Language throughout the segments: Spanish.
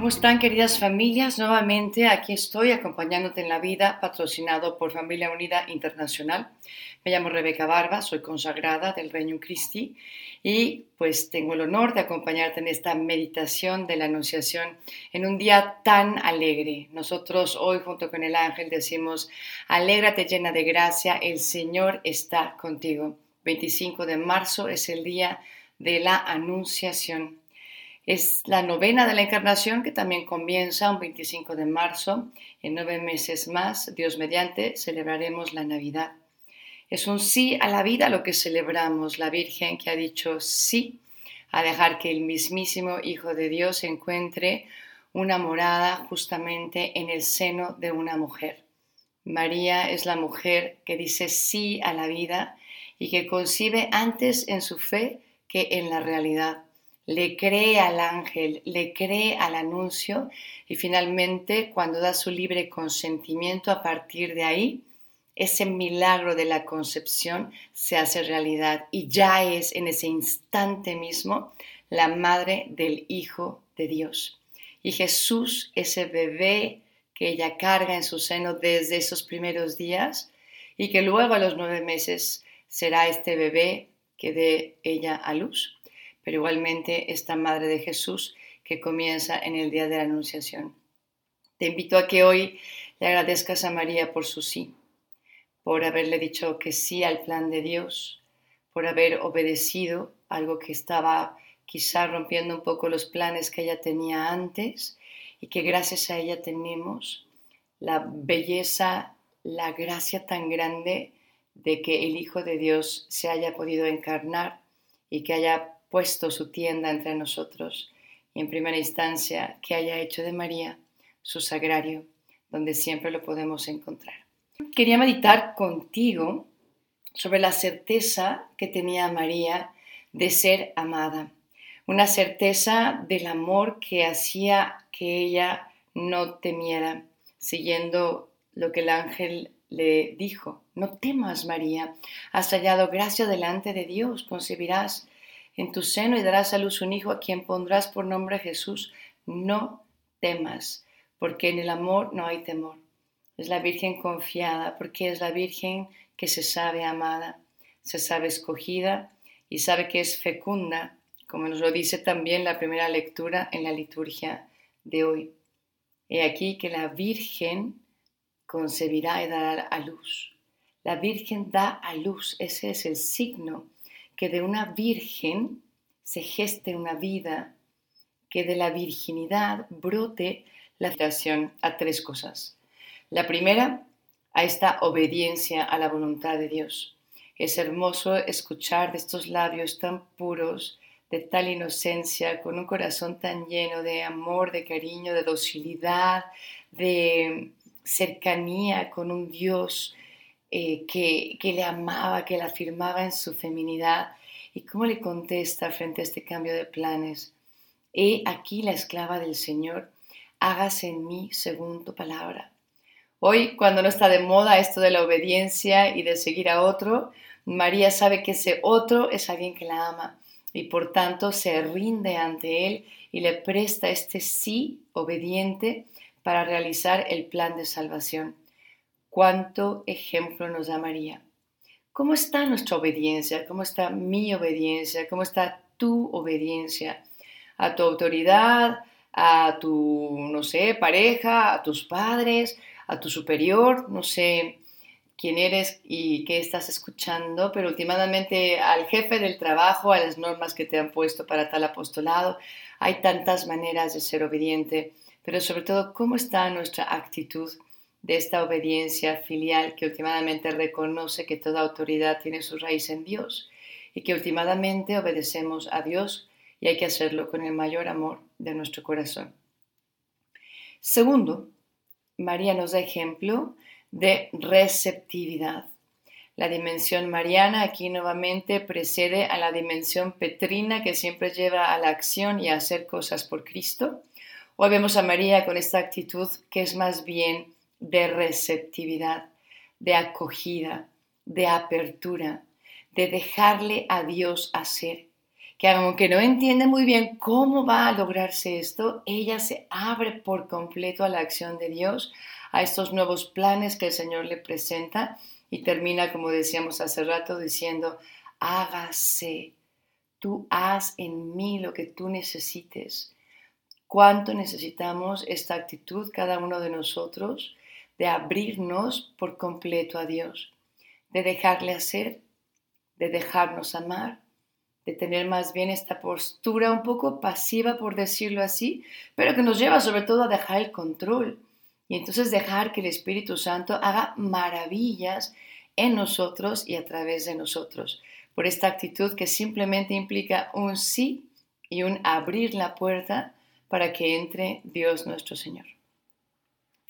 ¿Cómo están queridas familias? Nuevamente aquí estoy acompañándote en la vida, patrocinado por Familia Unida Internacional. Me llamo Rebeca Barba, soy consagrada del Reino Christi y pues tengo el honor de acompañarte en esta meditación de la Anunciación en un día tan alegre. Nosotros hoy junto con el ángel decimos, alégrate llena de gracia, el Señor está contigo. 25 de marzo es el día de la Anunciación. Es la novena de la Encarnación que también comienza un 25 de marzo. En nueve meses más, Dios mediante, celebraremos la Navidad. Es un sí a la vida lo que celebramos, la Virgen que ha dicho sí a dejar que el mismísimo Hijo de Dios encuentre una morada justamente en el seno de una mujer. María es la mujer que dice sí a la vida y que concibe antes en su fe que en la realidad le cree al ángel, le cree al anuncio y finalmente cuando da su libre consentimiento a partir de ahí, ese milagro de la concepción se hace realidad y ya es en ese instante mismo la madre del Hijo de Dios. Y Jesús, ese bebé que ella carga en su seno desde esos primeros días y que luego a los nueve meses será este bebé que dé ella a luz pero igualmente esta Madre de Jesús que comienza en el día de la Anunciación. Te invito a que hoy le agradezcas a María por su sí, por haberle dicho que sí al plan de Dios, por haber obedecido algo que estaba quizá rompiendo un poco los planes que ella tenía antes y que gracias a ella tenemos la belleza, la gracia tan grande de que el Hijo de Dios se haya podido encarnar y que haya puesto su tienda entre nosotros y en primera instancia que haya hecho de María su sagrario, donde siempre lo podemos encontrar. Quería meditar contigo sobre la certeza que tenía María de ser amada, una certeza del amor que hacía que ella no temiera, siguiendo lo que el ángel le dijo. No temas, María, has hallado gracia delante de Dios, concebirás en tu seno y darás a luz un hijo a quien pondrás por nombre Jesús. No temas, porque en el amor no hay temor. Es la Virgen confiada, porque es la Virgen que se sabe amada, se sabe escogida y sabe que es fecunda, como nos lo dice también la primera lectura en la liturgia de hoy. He aquí que la Virgen concebirá y dará a luz. La Virgen da a luz, ese es el signo que de una virgen se geste una vida, que de la virginidad brote la invitación a tres cosas. La primera, a esta obediencia a la voluntad de Dios. Es hermoso escuchar de estos labios tan puros, de tal inocencia, con un corazón tan lleno de amor, de cariño, de docilidad, de cercanía con un Dios eh, que, que le amaba, que la afirmaba en su feminidad. ¿Y cómo le contesta frente a este cambio de planes? He aquí la esclava del Señor, hágase en mí según tu palabra. Hoy, cuando no está de moda esto de la obediencia y de seguir a otro, María sabe que ese otro es alguien que la ama y por tanto se rinde ante él y le presta este sí obediente para realizar el plan de salvación cuánto ejemplo nos da María. ¿Cómo está nuestra obediencia? ¿Cómo está mi obediencia? ¿Cómo está tu obediencia? A tu autoridad, a tu, no sé, pareja, a tus padres, a tu superior, no sé quién eres y qué estás escuchando, pero últimamente al jefe del trabajo, a las normas que te han puesto para tal apostolado. Hay tantas maneras de ser obediente, pero sobre todo, ¿cómo está nuestra actitud? De esta obediencia filial que últimamente reconoce que toda autoridad tiene su raíz en Dios y que últimamente obedecemos a Dios y hay que hacerlo con el mayor amor de nuestro corazón. Segundo, María nos da ejemplo de receptividad. La dimensión mariana aquí nuevamente precede a la dimensión petrina que siempre lleva a la acción y a hacer cosas por Cristo. Hoy vemos a María con esta actitud que es más bien de receptividad, de acogida, de apertura, de dejarle a Dios hacer. Que aunque no entiende muy bien cómo va a lograrse esto, ella se abre por completo a la acción de Dios, a estos nuevos planes que el Señor le presenta y termina, como decíamos hace rato, diciendo, hágase, tú haz en mí lo que tú necesites. ¿Cuánto necesitamos esta actitud cada uno de nosotros de abrirnos por completo a Dios, de dejarle hacer, de dejarnos amar, de tener más bien esta postura un poco pasiva, por decirlo así, pero que nos lleva sobre todo a dejar el control y entonces dejar que el Espíritu Santo haga maravillas en nosotros y a través de nosotros, por esta actitud que simplemente implica un sí y un abrir la puerta para que entre Dios nuestro Señor.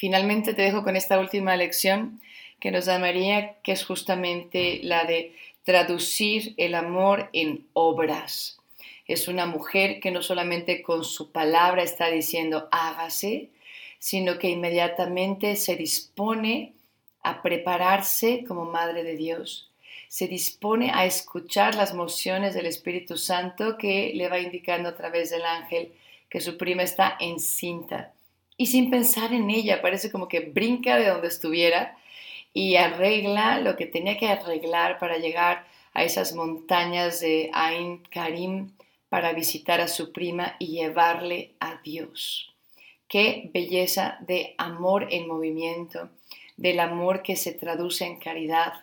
Finalmente te dejo con esta última lección que nos da María, que es justamente la de traducir el amor en obras. Es una mujer que no solamente con su palabra está diciendo hágase, sino que inmediatamente se dispone a prepararse como Madre de Dios. Se dispone a escuchar las mociones del Espíritu Santo que le va indicando a través del ángel que su prima está encinta. Y sin pensar en ella, parece como que brinca de donde estuviera y arregla lo que tenía que arreglar para llegar a esas montañas de Ain Karim para visitar a su prima y llevarle a Dios. Qué belleza de amor en movimiento, del amor que se traduce en caridad,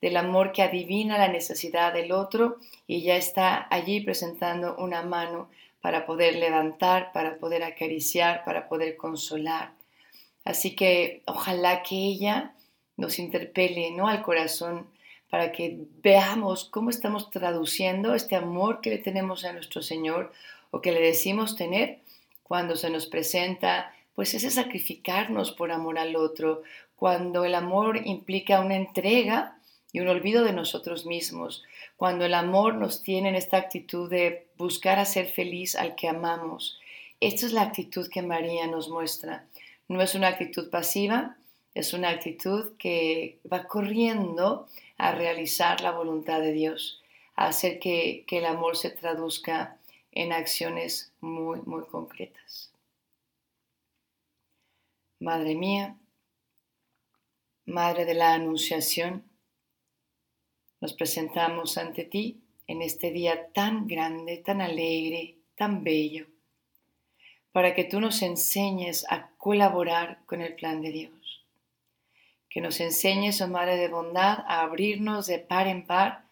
del amor que adivina la necesidad del otro y ya está allí presentando una mano para poder levantar, para poder acariciar, para poder consolar. Así que ojalá que ella nos interpele ¿no? al corazón para que veamos cómo estamos traduciendo este amor que le tenemos a nuestro Señor o que le decimos tener cuando se nos presenta, pues ese sacrificarnos por amor al otro, cuando el amor implica una entrega y un olvido de nosotros mismos, cuando el amor nos tiene en esta actitud de buscar hacer feliz al que amamos. Esta es la actitud que María nos muestra. No es una actitud pasiva, es una actitud que va corriendo a realizar la voluntad de Dios, a hacer que, que el amor se traduzca en acciones muy, muy concretas. Madre mía, Madre de la Anunciación, nos presentamos ante ti en este día tan grande, tan alegre, tan bello, para que tú nos enseñes a colaborar con el plan de Dios. Que nos enseñes, oh Madre de bondad, a abrirnos de par en par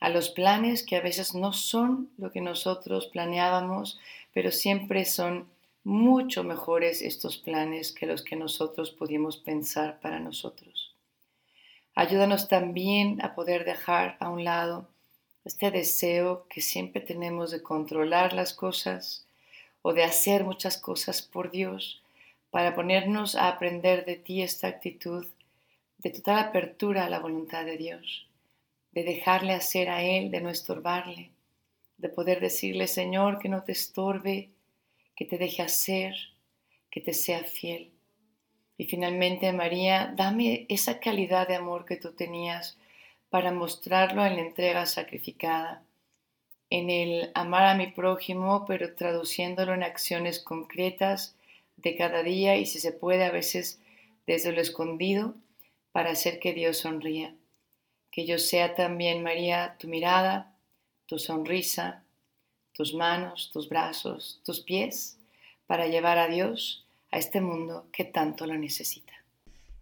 a los planes que a veces no son lo que nosotros planeábamos, pero siempre son mucho mejores estos planes que los que nosotros pudimos pensar para nosotros. Ayúdanos también a poder dejar a un lado este deseo que siempre tenemos de controlar las cosas o de hacer muchas cosas por Dios, para ponernos a aprender de ti esta actitud de total apertura a la voluntad de Dios de dejarle hacer a Él, de no estorbarle, de poder decirle, Señor, que no te estorbe, que te deje hacer, que te sea fiel. Y finalmente, María, dame esa calidad de amor que tú tenías para mostrarlo en la entrega sacrificada, en el amar a mi prójimo, pero traduciéndolo en acciones concretas de cada día y si se puede a veces desde lo escondido para hacer que Dios sonría. Que yo sea también, María, tu mirada, tu sonrisa, tus manos, tus brazos, tus pies, para llevar a Dios a este mundo que tanto lo necesita.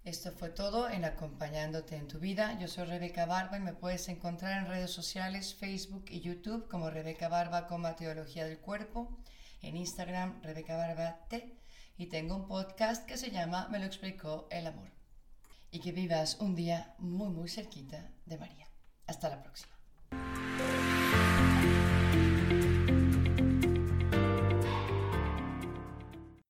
Esto fue todo en Acompañándote en tu vida. Yo soy Rebeca Barba y me puedes encontrar en redes sociales, Facebook y YouTube como Rebeca Barba como Teología del Cuerpo, en Instagram Rebeca Barba T y tengo un podcast que se llama Me lo explicó el amor y que vivas un día muy muy cerquita de María. Hasta la próxima.